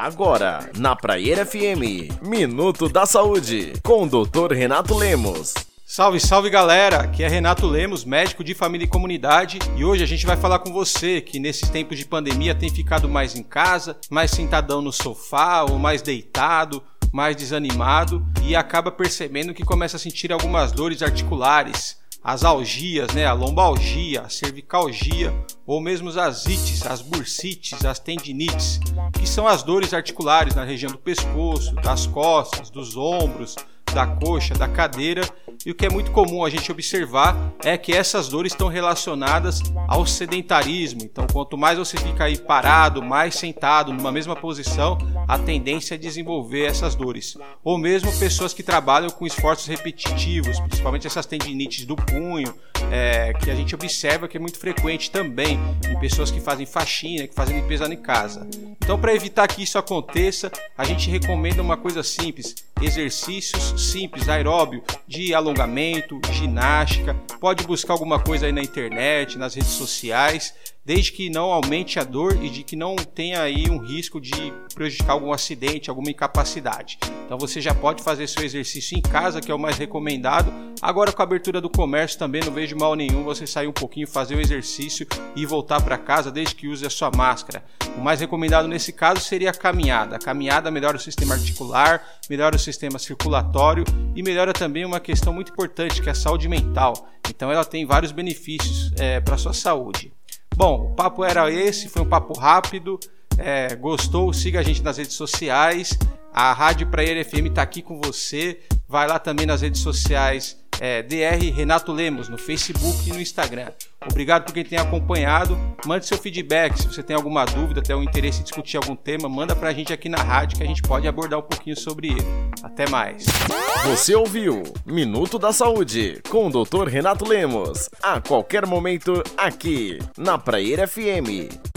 Agora, na Praia FM, Minuto da Saúde, com o Dr. Renato Lemos. Salve, salve galera! Aqui é Renato Lemos, médico de família e comunidade, e hoje a gente vai falar com você que nesses tempos de pandemia tem ficado mais em casa, mais sentadão no sofá ou mais deitado, mais desanimado e acaba percebendo que começa a sentir algumas dores articulares, as algias, né, a lombalgia, a cervicalgia ou mesmo as ites, as bursites, as tendinites, que são as dores articulares na região do pescoço, das costas, dos ombros, da coxa, da cadeira e o que é muito comum a gente observar é que essas dores estão relacionadas ao sedentarismo. Então, quanto mais você fica aí parado, mais sentado, numa mesma posição, a tendência é desenvolver essas dores. Ou mesmo pessoas que trabalham com esforços repetitivos, principalmente essas tendinites do punho, é, que a gente observa que é muito frequente também em pessoas que fazem faxina, que fazem limpeza em casa. Então, para evitar que isso aconteça, a gente recomenda uma coisa simples: exercícios simples, aeróbio, de alongamento, ginástica. Pode buscar alguma coisa aí na internet, nas redes sociais desde que não aumente a dor e de que não tenha aí um risco de prejudicar algum acidente, alguma incapacidade. Então você já pode fazer seu exercício em casa, que é o mais recomendado. Agora com a abertura do comércio também não vejo mal nenhum você sair um pouquinho, fazer o exercício e voltar para casa desde que use a sua máscara. O mais recomendado nesse caso seria a caminhada. A caminhada melhora o sistema articular, melhora o sistema circulatório e melhora também uma questão muito importante que é a saúde mental. Então ela tem vários benefícios é, para sua saúde. Bom, o papo era esse, foi um papo rápido. É, gostou? Siga a gente nas redes sociais. A Rádio Praia FM está aqui com você. Vai lá também nas redes sociais é, DR Renato Lemos no Facebook e no Instagram. Obrigado por quem tem acompanhado. Mande seu feedback. Se você tem alguma dúvida, tem um interesse em discutir algum tema, manda pra gente aqui na rádio que a gente pode abordar um pouquinho sobre ele. Até mais. Você ouviu Minuto da Saúde com o Dr. Renato Lemos. A qualquer momento, aqui na Praia FM.